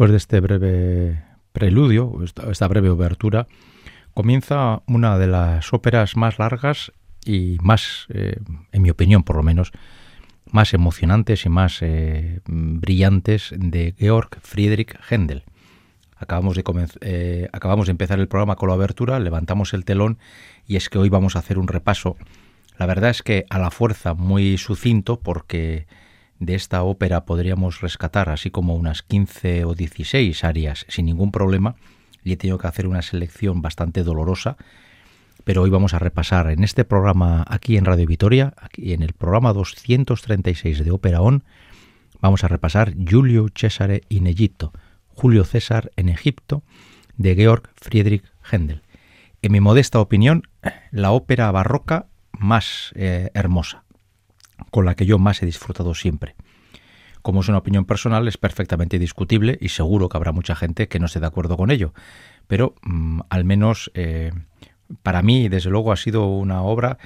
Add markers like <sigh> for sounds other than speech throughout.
Después de este breve preludio, esta breve obertura, comienza una de las óperas más largas y más, eh, en mi opinión por lo menos, más emocionantes y más eh, brillantes de Georg Friedrich Händel. Acabamos de, eh, acabamos de empezar el programa con la abertura, levantamos el telón y es que hoy vamos a hacer un repaso. La verdad es que a la fuerza muy sucinto porque de esta ópera podríamos rescatar así como unas 15 o 16 arias sin ningún problema y he tenido que hacer una selección bastante dolorosa, pero hoy vamos a repasar en este programa aquí en Radio Vitoria, aquí en el programa 236 de Ópera On, vamos a repasar Julio Cesare in Egipto, Julio César en Egipto, de Georg Friedrich Händel. En mi modesta opinión, la ópera barroca más eh, hermosa con la que yo más he disfrutado siempre. Como es una opinión personal, es perfectamente discutible y seguro que habrá mucha gente que no esté de acuerdo con ello. Pero mm, al menos eh, para mí, desde luego, ha sido una obra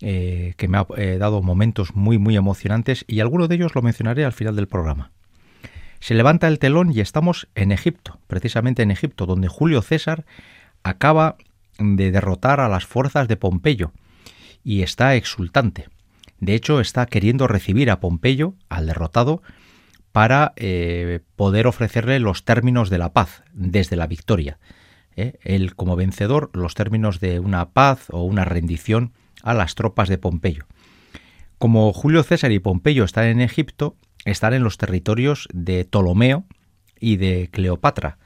eh, que me ha eh, dado momentos muy, muy emocionantes y alguno de ellos lo mencionaré al final del programa. Se levanta el telón y estamos en Egipto, precisamente en Egipto, donde Julio César acaba de derrotar a las fuerzas de Pompeyo y está exultante. De hecho, está queriendo recibir a Pompeyo, al derrotado, para eh, poder ofrecerle los términos de la paz desde la victoria. ¿eh? Él, como vencedor, los términos de una paz o una rendición a las tropas de Pompeyo. Como Julio César y Pompeyo están en Egipto, están en los territorios de Ptolomeo y de Cleopatra,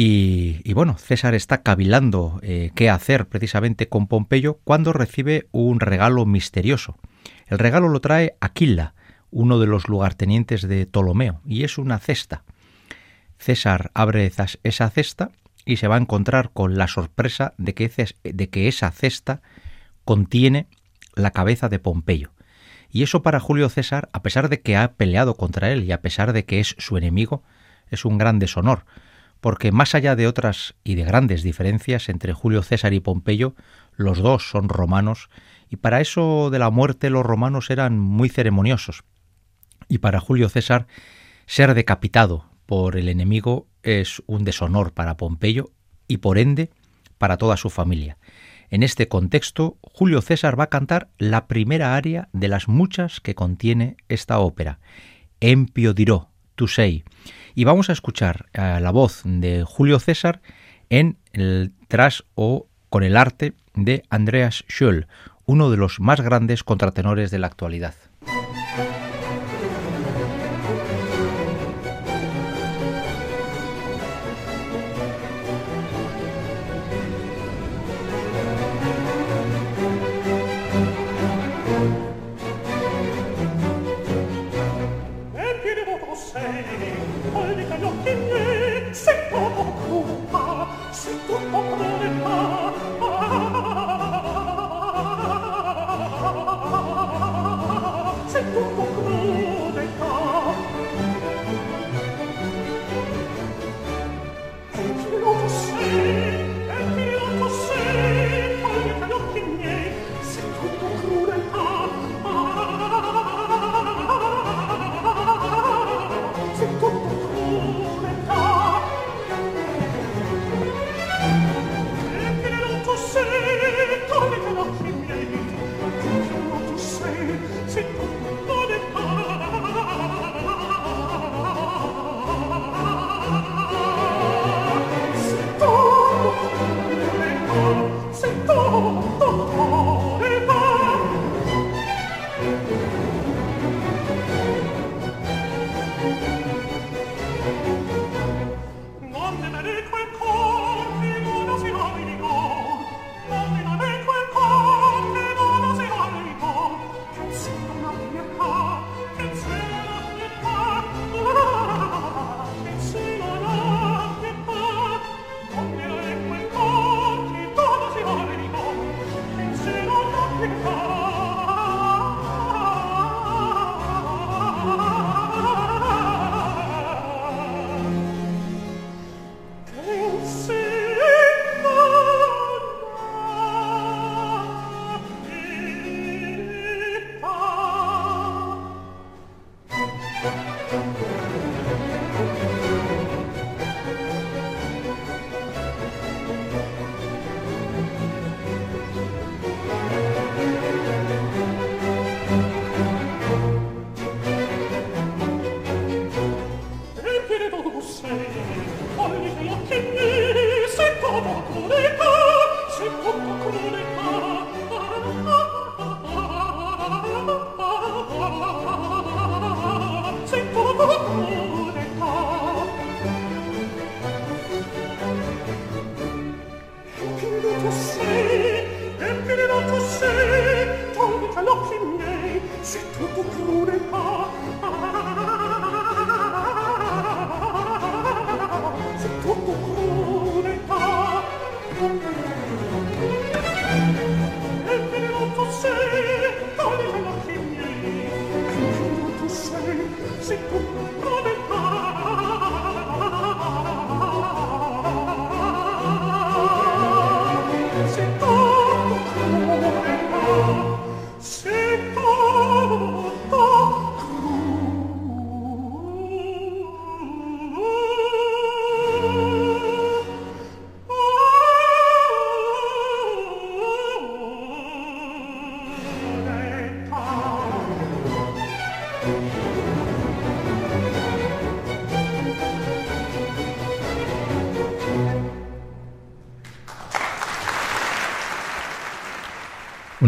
y, bueno, César está cavilando eh, qué hacer precisamente con Pompeyo cuando recibe un regalo misterioso. El regalo lo trae Aquila, uno de los lugartenientes de Ptolomeo, y es una cesta. César abre esa cesta y se va a encontrar con la sorpresa de que esa cesta contiene la cabeza de Pompeyo. Y eso para Julio César, a pesar de que ha peleado contra él y a pesar de que es su enemigo, es un gran deshonor, porque más allá de otras y de grandes diferencias entre Julio César y Pompeyo, los dos son romanos, y para eso de la muerte los romanos eran muy ceremoniosos. Y para Julio César, ser decapitado por el enemigo es un deshonor para Pompeyo y por ende para toda su familia. En este contexto, Julio César va a cantar la primera aria de las muchas que contiene esta ópera, Empio diró, tu sei, y vamos a escuchar eh, la voz de Julio César en el tras o con el arte de Andreas Schöll, uno de los más grandes contratenores de la actualidad.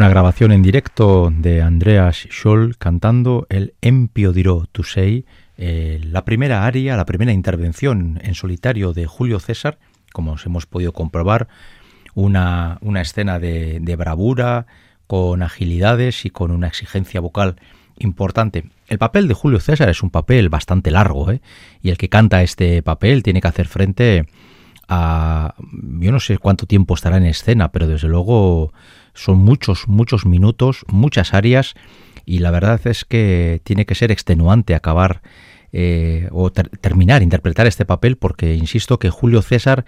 Una grabación en directo de Andreas Scholl cantando el Empio dirò tu sei, eh, la primera aria, la primera intervención en solitario de Julio César, como os hemos podido comprobar, una, una escena de, de, bravura, con agilidades y con una exigencia vocal importante. El papel de Julio César es un papel bastante largo, ¿eh? y el que canta este papel tiene que hacer frente a... Yo no sé cuánto tiempo estará en escena, pero desde luego son muchos, muchos minutos, muchas áreas y la verdad es que tiene que ser extenuante acabar eh, o terminar, interpretar este papel porque insisto que Julio César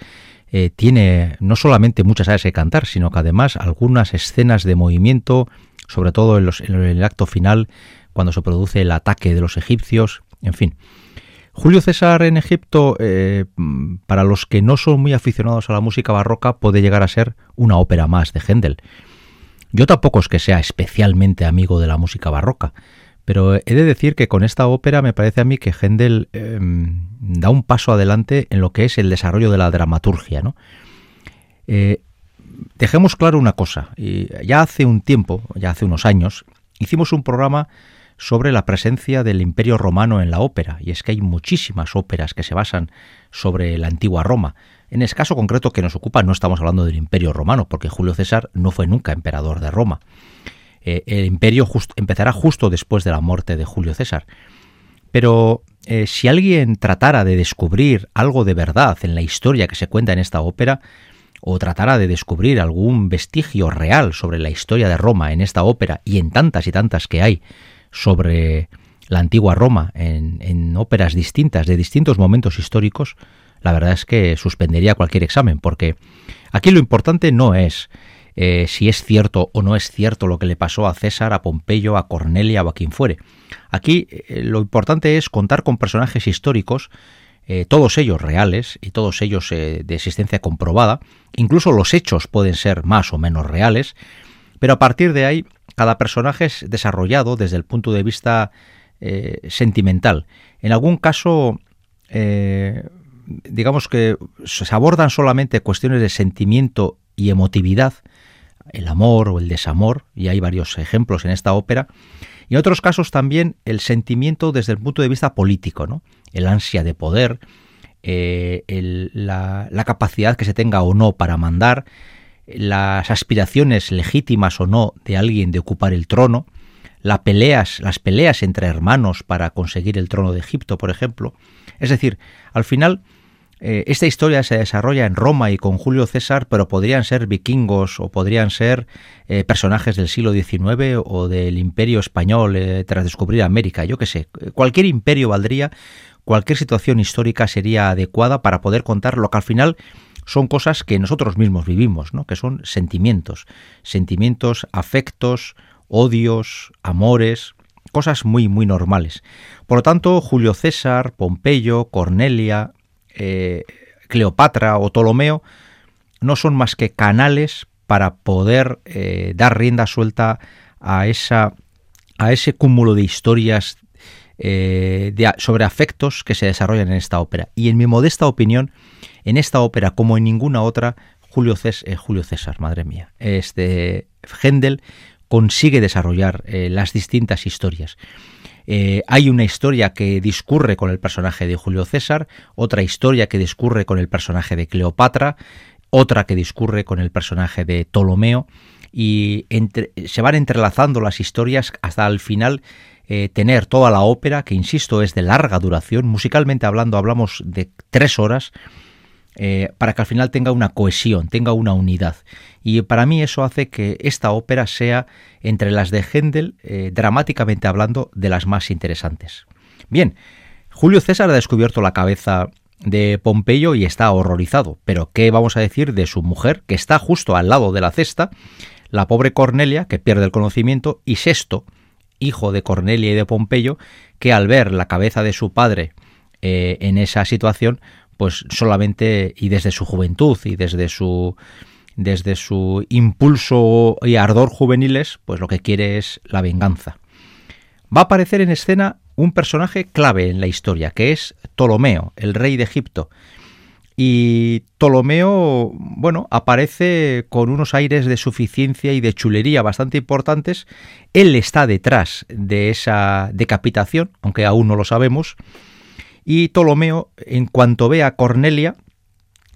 eh, tiene no solamente muchas áreas que cantar, sino que además algunas escenas de movimiento, sobre todo en, el acto final, cuando se produce el ataque de los egipcios, en fin. Julio César en Egipto, eh, para los que no son muy aficionados a la música barroca, puede llegar a ser una ópera más de Händel. Yo tampoco es que sea especialmente amigo de la música barroca, pero he de decir que con esta ópera me parece a mí que Händel em, da un paso adelante en lo que es el desarrollo de la dramaturgia. ¿no? Eh, dejemos claro una cosa, ya hace un tiempo, ya hace unos años, hicimos un programa sobre la presencia del Imperio Romano en la ópera, y es que hay muchísimas óperas que se basan sobre la antigua Roma. En el caso concreto que nos ocupa no estamos hablando del Imperio Romano, porque Julio César no fue nunca emperador de Roma. Eh, el imperio empezará justo después de la muerte de Julio César. Pero eh, si alguien tratara de descubrir algo de verdad en la historia que se cuenta en esta ópera, o tratara de descubrir algún vestigio real sobre la historia de Roma en esta ópera y en tantas y tantas que hay sobre la antigua Roma en óperas distintas de distintos momentos históricos, la verdad es que suspendería cualquier examen, porque aquí lo importante no es eh, si es cierto o no es cierto lo que le pasó a César, a Pompeyo, a Cornelia o a quien fuere. Aquí eh, lo importante es contar con personajes históricos, eh, todos ellos reales y todos ellos de existencia comprobada, incluso los hechos pueden ser más o menos reales, pero a partir de ahí cada personaje es desarrollado desde el punto de vista sentimental. En algún caso digamos que se abordan solamente cuestiones de sentimiento y emotividad, el amor o el desamor, y hay varios ejemplos en esta ópera, y en otros casos también el sentimiento desde el punto de vista político, ¿no? el ansia de poder, eh, la, la capacidad que se tenga o no para mandar, las aspiraciones legítimas o no de alguien de ocupar el trono, peleas, las peleas entre hermanos para conseguir el trono de Egipto, por ejemplo. Es decir, al final eh, esta historia se desarrolla en Roma y con Julio César, pero podrían ser vikingos o podrían ser eh, personajes del siglo XIX o del imperio español eh, tras descubrir América, yo qué sé. Cualquier imperio valdría, cualquier situación histórica sería adecuada para poder contar lo que al final son cosas que nosotros mismos vivimos, ¿no? que son sentimientos, sentimientos, afectos, odios, amores, cosas muy, muy normales. Por lo tanto, Julio César, Pompeyo, Cornelia, eh, Cleopatra o Ptolomeo no son más que canales para poder eh, dar rienda suelta a, esa, a ese cúmulo de historias eh, sobre afectos que se desarrollan en esta ópera. Y en mi modesta opinión, en esta ópera, como en ninguna otra, Julio César, Julio César madre mía, este Händel consigue desarrollar las distintas historias. Eh, hay una historia que discurre con el personaje de Julio César, otra historia que discurre con el personaje de Cleopatra, otra que discurre con el personaje de Ptolomeo y se van entrelazando las historias hasta el final eh, tener toda la ópera, que insisto es de larga duración, musicalmente hablando hablamos de tres horas, eh, para que al final tenga una cohesión, tenga una unidad. Y para mí eso hace que esta ópera sea, entre las de Händel, eh, dramáticamente hablando, de las más interesantes. Bien, Julio César ha descubierto la cabeza de Pompeyo y está horrorizado, pero ¿qué vamos a decir de su mujer, que está justo al lado de la cesta, la pobre Cornelia, que pierde el conocimiento, y Sexto, hijo de Cornelia y de Pompeyo, que al ver la cabeza de su padre eh, en esa situación, pues solamente y desde su juventud y desde su desde su impulso y ardor juveniles, pues lo que quiere es la venganza. Va a aparecer en escena un personaje clave en la historia, que es Ptolomeo, el rey de Egipto. Y Ptolomeo, bueno, aparece con unos aires de suficiencia y de chulería bastante importantes. Él está detrás de esa decapitación, aunque aún no lo sabemos, y Ptolomeo, en cuanto ve a Cornelia,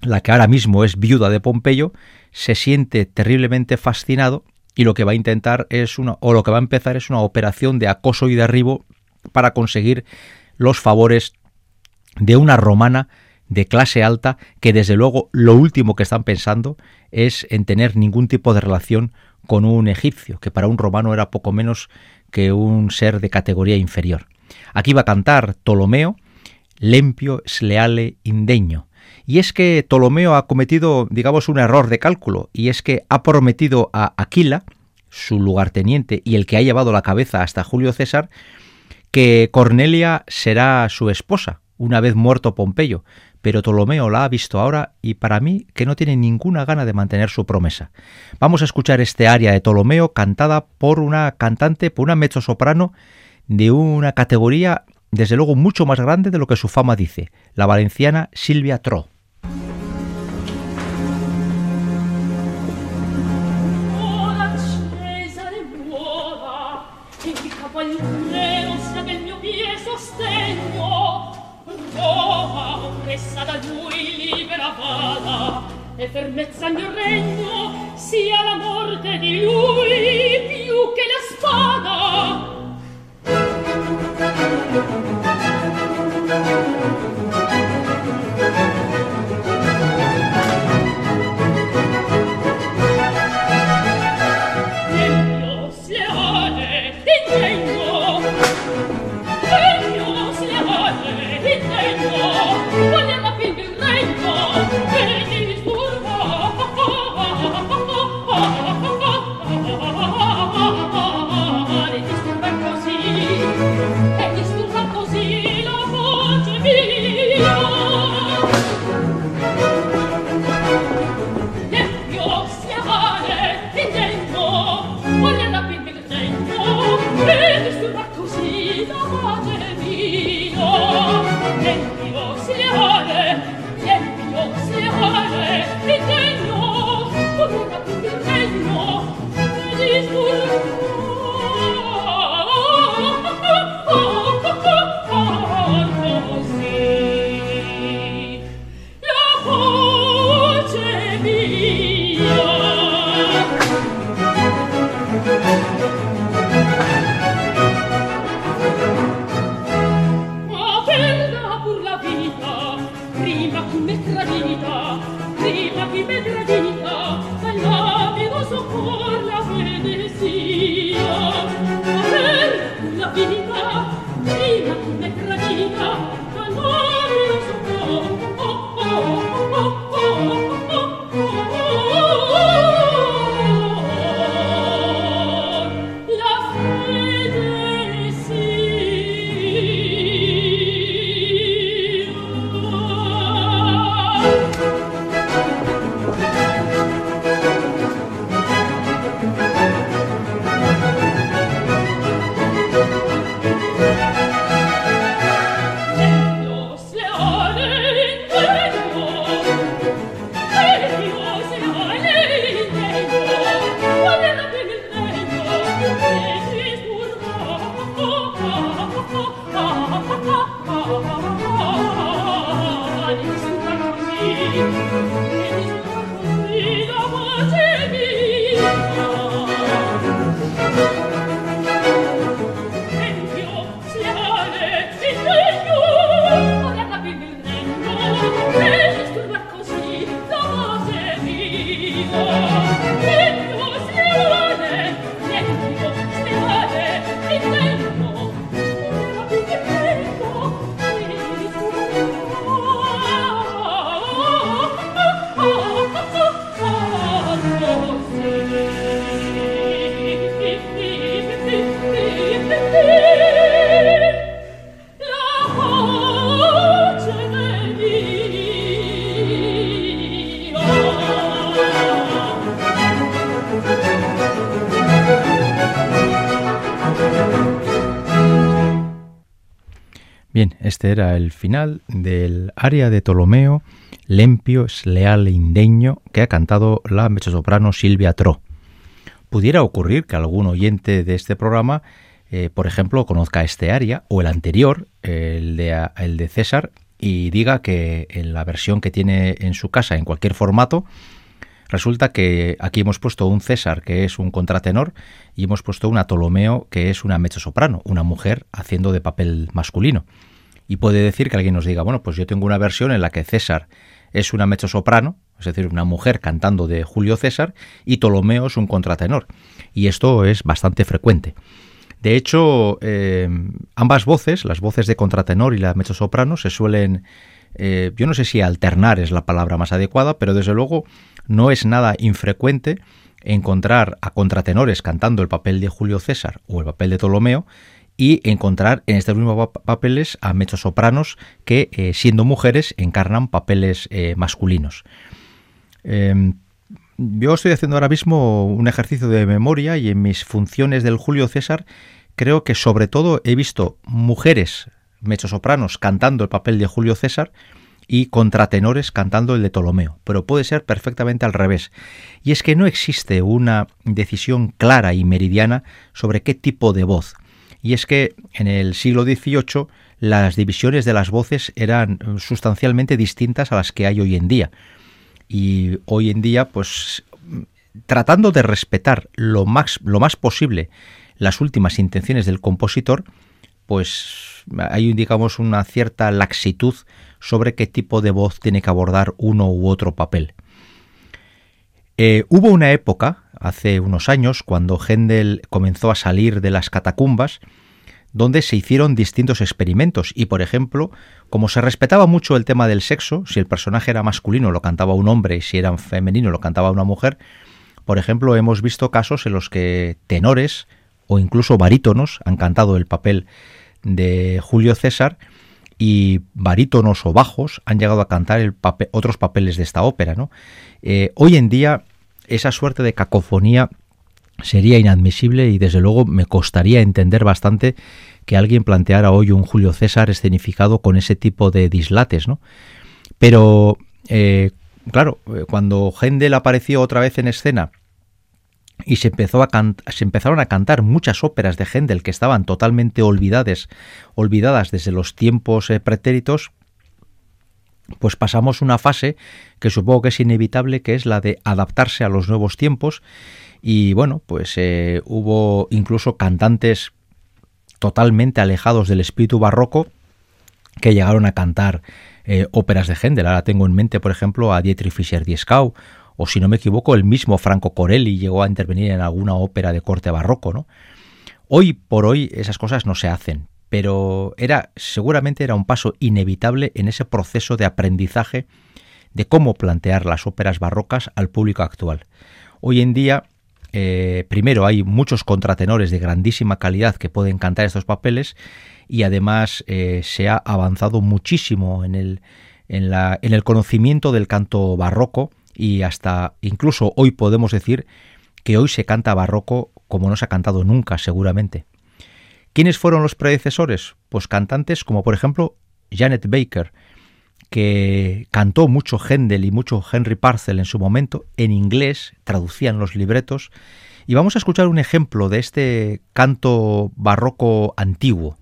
la que ahora mismo es viuda de Pompeyo, se siente terriblemente fascinado y lo que va a intentar es una, o lo que va a empezar es una operación de acoso y derribo para conseguir los favores de una romana de clase alta que desde luego lo último que están pensando es en tener ningún tipo de relación con un egipcio, que para un romano era poco menos que un ser de categoría inferior. Aquí va a cantar Ptolomeo, Lempio Sleale Indeño. Y es que Ptolomeo ha cometido, digamos, un error de cálculo, y es que ha prometido a Aquila, su lugarteniente y el que ha llevado la cabeza hasta Julio César, que Cornelia será su esposa, una vez muerto Pompeyo, pero Ptolomeo la ha visto ahora y para mí que no tiene ninguna gana de mantener su promesa. Vamos a escuchar este aria de Ptolomeo cantada por una cantante, por una mezzosoprano de una categoría desde luego mucho más grande de lo que su fama dice, la valenciana Silvia Tro. e fermezza al mio regno sia la morte di lui più che la spada era el final del aria de Ptolomeo, Lempio, Sleal e Indeño, que ha cantado la mezzosoprano Silvia Tro. Pudiera ocurrir que algún oyente de este programa, eh, por ejemplo, conozca este aria o el anterior, el de, el de César, y diga que en la versión que tiene en su casa, en cualquier formato, Resulta que aquí hemos puesto un César, que es un contratenor, y hemos puesto una Ptolomeo, que es una mezzosoprano, una mujer haciendo de papel masculino. Y puede decir que alguien nos diga, bueno, pues yo tengo una versión en la que César es una mezzosoprano, es decir, una mujer cantando de Julio César, y Ptolomeo es un contratenor. Y esto es bastante frecuente. De hecho, eh, ambas voces, las voces de contratenor y la mezzosoprano, se suelen, eh, yo no sé si alternar es la palabra más adecuada, pero desde luego no es nada infrecuente encontrar a contratenores cantando el papel de Julio César o el papel de Ptolomeo y encontrar en estos mismos papeles a mezzosopranos que, eh, siendo mujeres, encarnan papeles eh, masculinos. Em, yo estoy haciendo ahora mismo un ejercicio de memoria y en mis funciones del Julio César creo que sobre todo he visto mujeres mezzosopranos cantando el papel de Julio César y contratenores cantando el de Ptolomeo, pero puede ser perfectamente al revés. Y es que no existe una decisión clara y meridiana sobre qué tipo de voz. Y es que en el siglo XVIII las divisiones de las voces eran sustancialmente distintas a las que hay hoy en día. Y hoy en día, pues tratando de respetar lo más, lo más posible las últimas intenciones del compositor, pues hay digamos una cierta laxitud sobre qué tipo de voz tiene que abordar uno u otro papel. Eh, hubo una época, hace unos años, cuando Händel comenzó a salir de las catacumbas, donde se hicieron distintos experimentos. Y, por ejemplo, como se respetaba mucho el tema del sexo, si el personaje era masculino lo cantaba un hombre y si era femenino lo cantaba una mujer, por ejemplo, hemos visto casos en los que tenores o incluso barítonos han cantado el papel de Julio César y barítonos o bajos han llegado a cantar otros papeles de esta ópera. ¿no? Eh, hoy en día esa suerte de cacofonía sería inadmisible y desde luego me costaría entender bastante que alguien planteara hoy un Julio César escenificado con ese tipo de dislates, ¿no? Pero, eh, claro, eh, cuando Händel apareció otra vez en escena y se, empezaron a cantar muchas óperas de Händel que estaban totalmente olvidadas, olvidadas desde los tiempos eh, pretéritos, pues pasamos una fase que supongo que es inevitable, que es la de adaptarse a los nuevos tiempos. Y bueno, pues eh, hubo incluso cantantes totalmente alejados del espíritu barroco que llegaron a cantar eh, óperas de Händel. Ahora tengo en mente, por ejemplo, a Dietrich Fischer-Dieskau o si no me equivoco, el mismo Franco Corelli llegó a intervenir en alguna ópera de corte barroco, ¿no? Hoy por hoy esas cosas no se hacen, pero era seguramente era un paso inevitable en ese proceso de aprendizaje de cómo plantear las óperas barrocas al público actual. Hoy en día, eh, primero hay muchos contratenores de grandísima calidad que pueden cantar estos papeles y además eh, se ha avanzado muchísimo en el, en, la, en el conocimiento del canto barroco y hasta incluso hoy podemos decir que hoy se canta barroco como no se ha cantado nunca seguramente. ¿Quiénes fueron los predecesores? Pues cantantes como por ejemplo Janet Baker, que cantó mucho Händel y mucho Henry Parcel en su momento, en inglés, traducían los libretos, y vamos a escuchar un ejemplo de este canto barroco antiguo.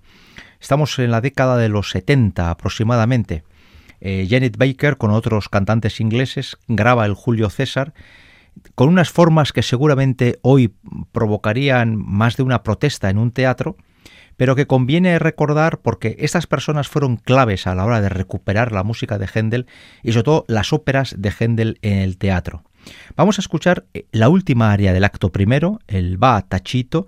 Estamos en la década de los 70 aproximadamente. Eh, Janet Baker con otros cantantes ingleses graba el Julio César con unas formas que seguramente hoy provocarían más de una protesta en un teatro, pero que conviene recordar porque estas personas fueron claves a la hora de recuperar la música de Händel y sobre todo las óperas de Händel en el teatro. Vamos a escuchar eh, la última área del acto primero, el va tachito,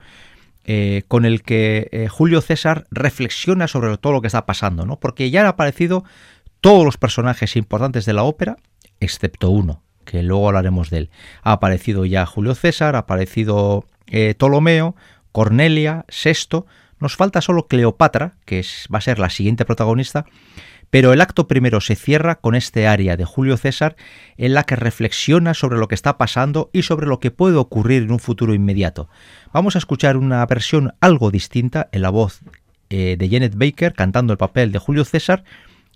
eh, con el que Julio César reflexiona sobre todo lo que está pasando, ¿no? Porque ya han aparecido todos los personajes importantes de la ópera, excepto uno, que luego hablaremos de él. Ha aparecido ya Julio César, ha aparecido Ptolomeo, Cornelia, Sexto, nos falta solo Cleopatra, que va a ser la siguiente protagonista, pero el acto primero se cierra con este aria de Julio César en la que reflexiona sobre lo que está pasando y sobre lo que puede ocurrir en un futuro inmediato. Vamos a escuchar una versión algo distinta en la voz eh, de Janet Baker cantando el papel de Julio César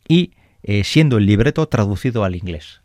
y eh, siendo el libreto traducido al inglés.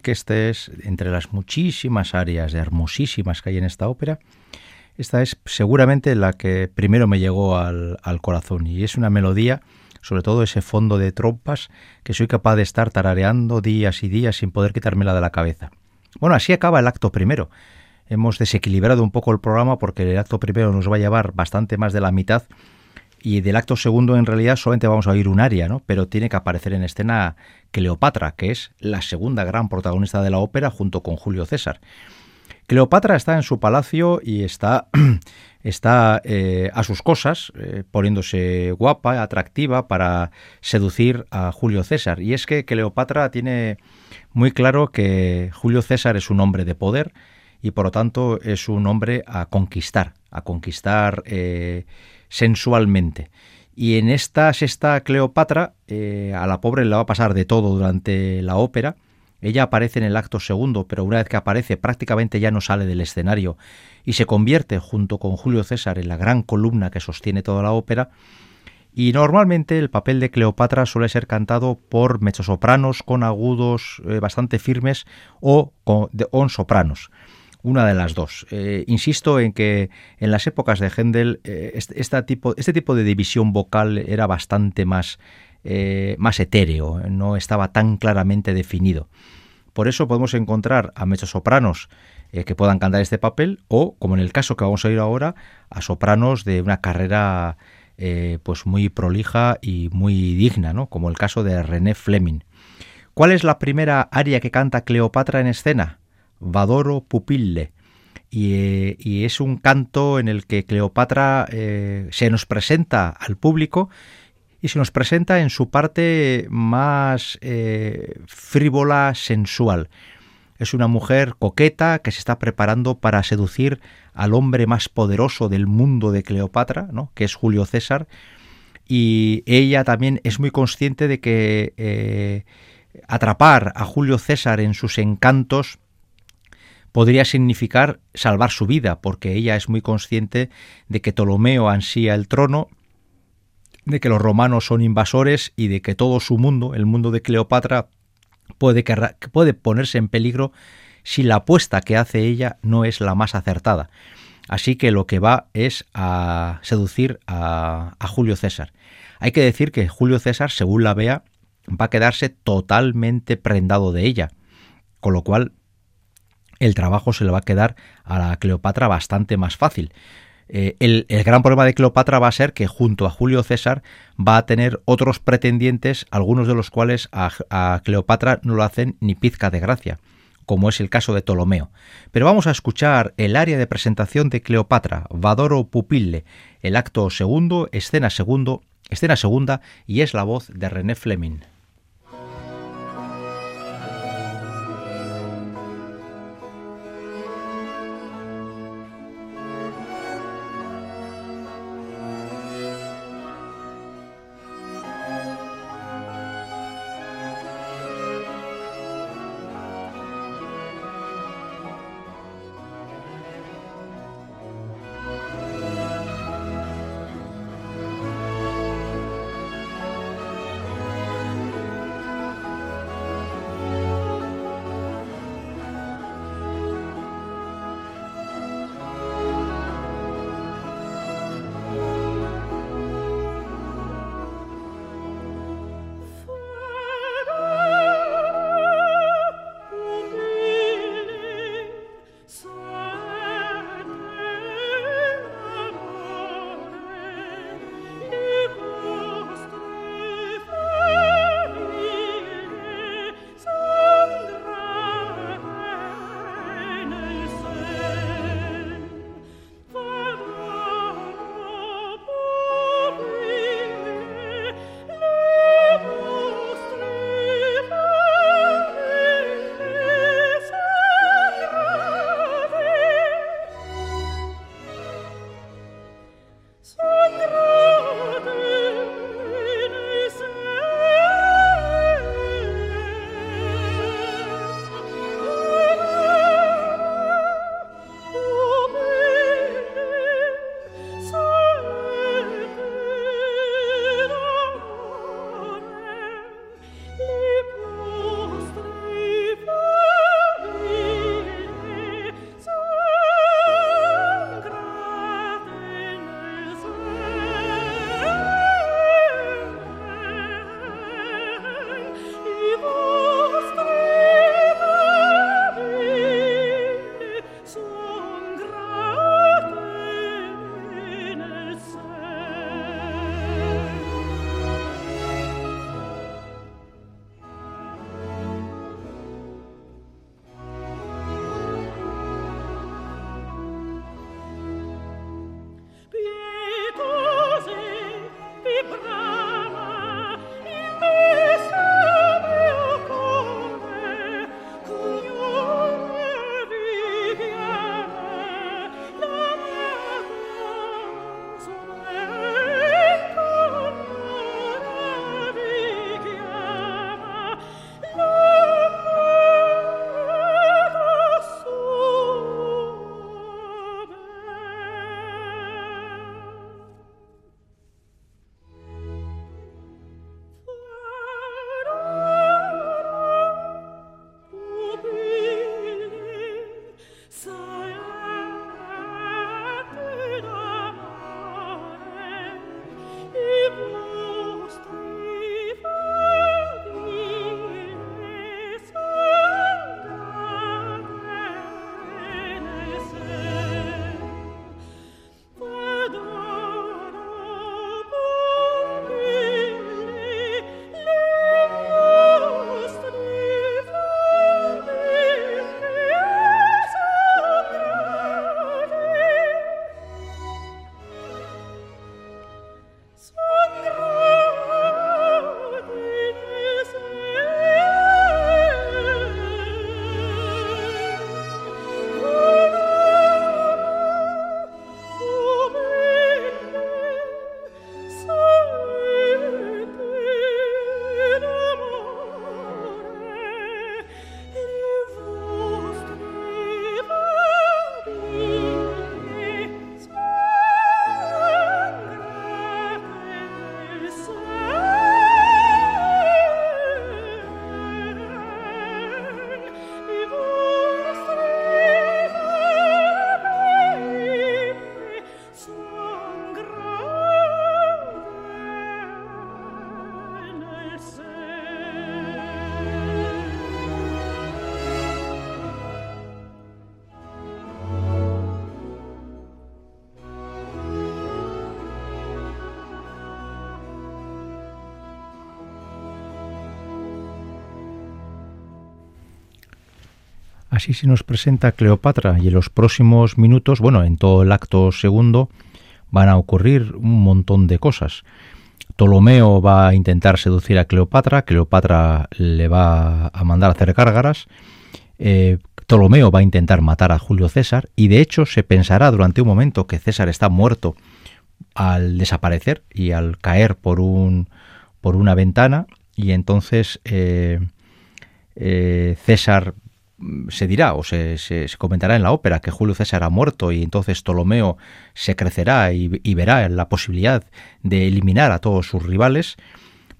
Que este es, entre las muchísimas áreas hermosísimas que hay en esta ópera, esta es seguramente la que primero me llegó al, corazón y es una melodía, sobre todo ese fondo de trompas, que soy capaz de estar tarareando días y días sin poder quitármela de la cabeza. Bueno, así acaba el acto primero. Hemos desequilibrado un poco el programa porque el acto primero nos va a llevar bastante más de la mitad y del acto segundo en realidad solamente vamos a oír un aria, ¿no? Pero tiene que aparecer en escena Cleopatra, que es la segunda gran protagonista de la ópera junto con Julio César. Cleopatra está en su palacio y está, <clears throat> está eh, a sus cosas, eh, poniéndose guapa, atractiva para seducir a Julio César. Y es que Cleopatra tiene muy claro que Julio César es un hombre de poder y por lo tanto es un hombre a conquistar, a conquistar eh, sensualmente. Y en esta sexta Cleopatra, eh, a la pobre le va a pasar de todo durante la ópera. Ella aparece en el acto segundo, pero una vez que aparece prácticamente ya no sale del escenario y se convierte junto con Julio César en la gran columna que sostiene toda la ópera. Y normalmente el papel de Cleopatra suele ser cantado por mezzosopranos con agudos eh, bastante firmes o con sopranos una de las dos. Eh, insisto en que en las épocas de Händel eh, este, tipo, de división vocal era bastante más, eh, más etéreo, no estaba tan claramente definido. Por eso podemos encontrar a mezzosopranos que puedan cantar este papel o, como en el caso que vamos a oír ahora, a sopranos de una carrera pues muy prolija y muy digna, ¿no? como el caso de René Fleming. ¿Cuál es la primera aria que canta Cleopatra en escena? Vadoro Pupille. Y, es un canto en el que Cleopatra eh, se nos presenta al público y se nos presenta en su parte más eh, frívola, sensual. Es una mujer coqueta que se está preparando para seducir al hombre más poderoso del mundo de Cleopatra, ¿no? que es Julio César, y ella también es muy consciente de que eh, atrapar a Julio César en sus encantos podría significar salvar su vida, porque ella es muy consciente de que Ptolomeo ansía el trono, de que los romanos son invasores y de que todo su mundo, el mundo de Cleopatra, puede, ponerse en peligro si la apuesta que hace ella no es la más acertada. Así que lo que va es a seducir a, a Julio César. Hay que decir que Julio César, según la vea, va a quedarse totalmente prendado de ella, con lo cual el trabajo se le va a quedar a Cleopatra bastante más fácil. Eh, el, gran problema de Cleopatra va a ser que junto a Julio César va a tener otros pretendientes, algunos de los cuales a, Cleopatra no lo hacen ni pizca de gracia, como es el caso de Ptolomeo. Pero vamos a escuchar el área de presentación de Cleopatra, Vadoro Pupille, el acto segundo, escena segundo, escena segunda, y es la voz de René Fleming. Así se nos presenta Cleopatra y en los próximos minutos, bueno, en todo el acto segundo, van a ocurrir un montón de cosas. Ptolomeo va a intentar seducir a Cleopatra, Cleopatra le va a mandar a hacer gárgaras, eh, Ptolomeo va a intentar matar a Julio César y de hecho se pensará durante un momento que César está muerto al desaparecer y al caer por, un, por una ventana y entonces eh, eh, César se dirá o se, comentará en la ópera que Julio César ha muerto y entonces Ptolomeo se crecerá y, verá la posibilidad de eliminar a todos sus rivales.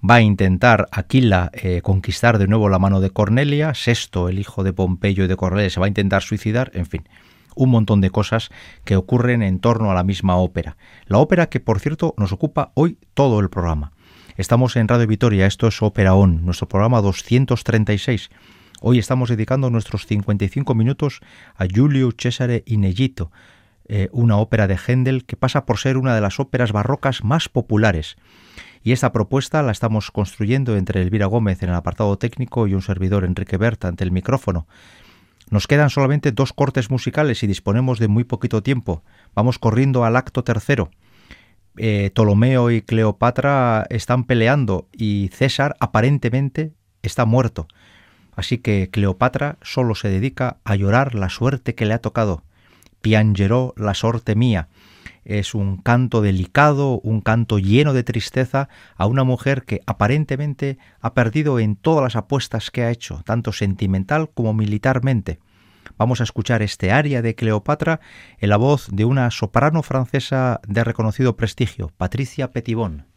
Va a intentar Aquila eh, conquistar de nuevo la mano de Cornelia, Sexto, el hijo de Pompeyo y de Cornelia, se va a intentar suicidar, en fin, un montón de cosas que ocurren en torno a la misma ópera. La ópera que, por cierto, nos ocupa hoy todo el programa. Estamos en Radio Vitoria, esto es Ópera On, nuestro programa 236 Hoy estamos dedicando nuestros 55 minutos a Giulio Cesare Inellito, eh, una ópera de Händel que pasa por ser una de las óperas barrocas más populares. Y esta propuesta la estamos construyendo entre Elvira Gómez en el apartado técnico y un servidor Enrique Berta ante el micrófono. Nos quedan solamente dos cortes musicales y disponemos de muy poquito tiempo. Vamos corriendo al acto tercero. Eh, Ptolomeo y Cleopatra están peleando y César aparentemente está muerto. Así que Cleopatra solo se dedica a llorar la suerte que le ha tocado. Piangerò la sorte mía. Es un canto delicado, un canto lleno de tristeza a una mujer que aparentemente ha perdido en todas las apuestas que ha hecho, tanto sentimental como militarmente. Vamos a escuchar este aria de Cleopatra en la voz de una soprano francesa de reconocido prestigio, Patricia Petitbon.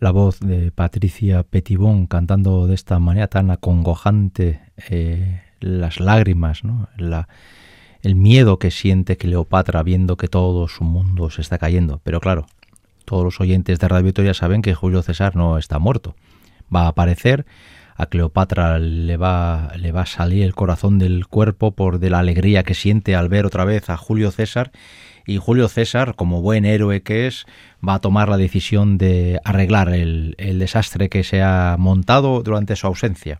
La voz de Patricia Petibón cantando de esta manera tan acongojante eh, las lágrimas, ¿no? el miedo que siente Cleopatra viendo que todo su mundo se está cayendo. Pero claro, todos los oyentes de Radio Victoria saben que Julio César no está muerto. Va a aparecer, a Cleopatra le va, le va a salir el corazón del cuerpo por de la alegría que siente al ver otra vez a Julio César y Julio César, como buen héroe que es, va a tomar la decisión de arreglar el, desastre que se ha montado durante su ausencia.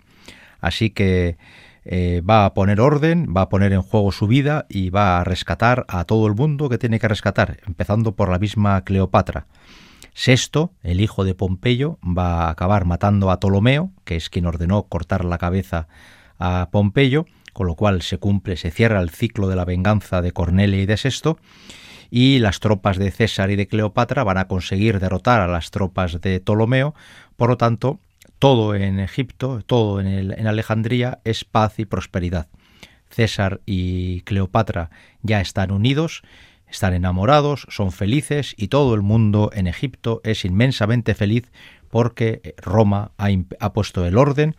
Así que eh, va a poner orden, va a poner en juego su vida y va a rescatar a todo el mundo que tiene que rescatar, empezando por la misma Cleopatra. Sexto, el hijo de Pompeyo, va a acabar matando a Ptolomeo, que es quien ordenó cortar la cabeza a Pompeyo, con lo cual se cumple, se cierra el ciclo de la venganza de Cornelia y de Sexto, y las tropas de César y de Cleopatra van a conseguir derrotar a las tropas de Ptolomeo, por lo tanto, todo en Egipto, todo en, en Alejandría es paz y prosperidad. César y Cleopatra ya están unidos, están enamorados, son felices y todo el mundo en Egipto es inmensamente feliz porque Roma ha, puesto el orden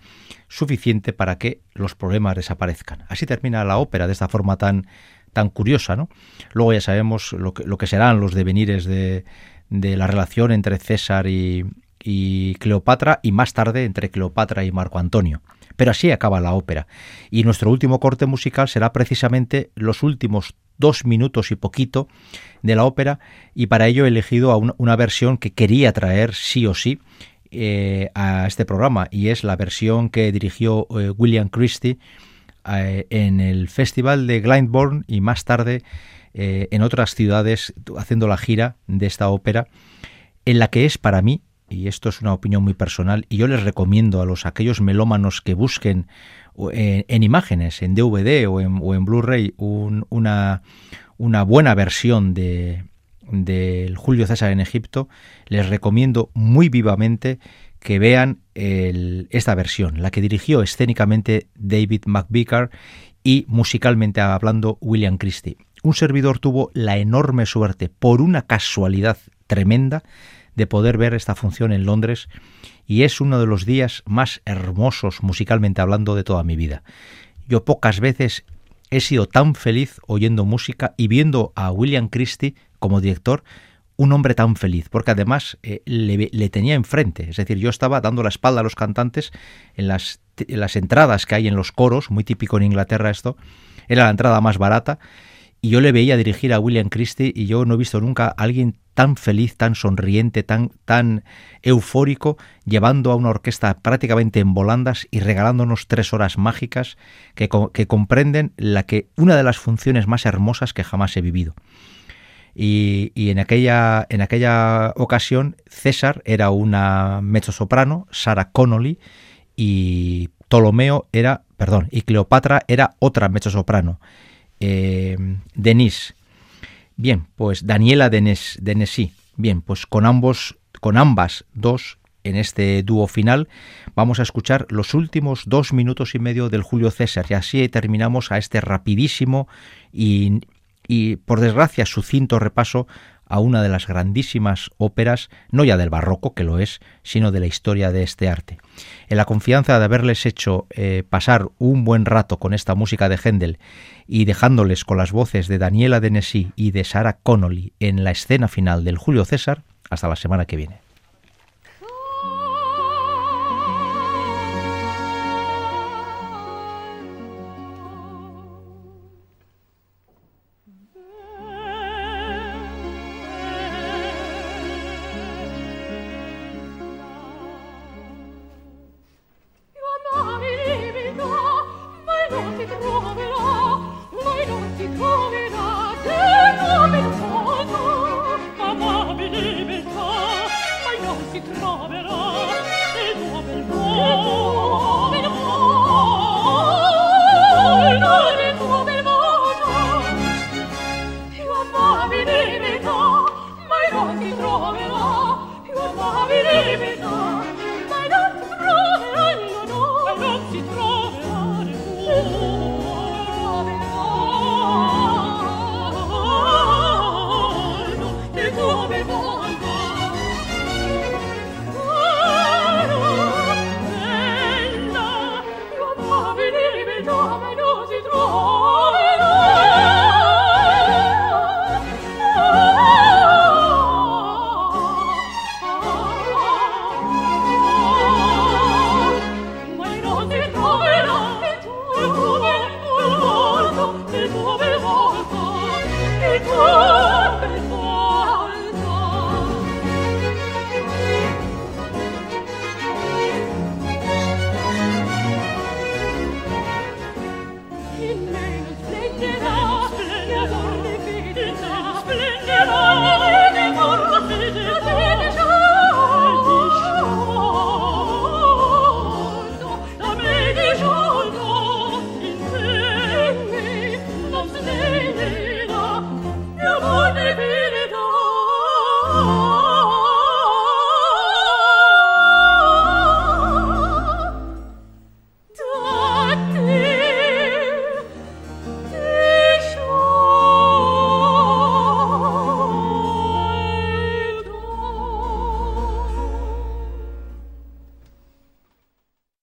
suficiente para que los problemas desaparezcan. Así termina la ópera de esta forma tan, tan curiosa. ¿no? Luego ya sabemos lo que, lo que serán los devenires de, de la relación entre César y Cleopatra y más tarde entre Cleopatra y Marco Antonio. Pero así acaba la ópera. Y nuestro último corte musical será precisamente los últimos dos minutos y poquito de la ópera y para ello he elegido una, versión que quería traer sí o sí eh, a este programa y es la versión que dirigió eh, William Christie eh, en el Festival de Glyndebourne y más tarde en otras ciudades haciendo la gira de esta ópera en la que es para mí y esto es una opinión muy personal y yo les recomiendo a los aquellos melómanos que busquen en, imágenes, en DVD o en, en Blu-ray, una, una buena versión de Julio César en Egipto, les recomiendo muy vivamente que vean esta versión, la que dirigió escénicamente David McVicar y musicalmente hablando William Christie. Un servidor tuvo la enorme suerte, por una casualidad tremenda, de poder ver esta función en Londres y es uno de los días más hermosos musicalmente hablando de toda mi vida. Yo pocas veces he sido tan feliz oyendo música y viendo a William Christie como director un hombre tan feliz, porque además eh, le, tenía enfrente, es decir, yo estaba dando la espalda a los cantantes en las, en las entradas que hay en los coros, muy típico en Inglaterra esto, era la entrada más barata, y yo le veía dirigir a William Christie y yo no he visto nunca a alguien tan feliz, tan sonriente, tan, tan eufórico, llevando a una orquesta prácticamente en volandas y regalándonos tres horas mágicas que, comprenden la que, una de las funciones más hermosas que jamás he vivido. Y, en, aquella, en aquella ocasión César era una mezzosoprano, Sarah Connolly, y Ptolomeo era, perdón, y Cleopatra era otra mezzosoprano eh, Denise. Bien, pues Daniela Denis, Denesi. Bien, pues con ambos, con ambas dos en este dúo final vamos a escuchar los últimos dos minutos y medio del Julio César y así terminamos a este rapidísimo y, y por desgracia sucinto repaso a una de las grandísimas óperas, no ya del barroco, que lo es, sino de la historia de este arte. En la confianza de haberles hecho eh, pasar un buen rato con esta música de Händel y dejándoles con las voces de Daniela Denesí y de Sarah Connolly en la escena final del Julio César, hasta la semana que viene.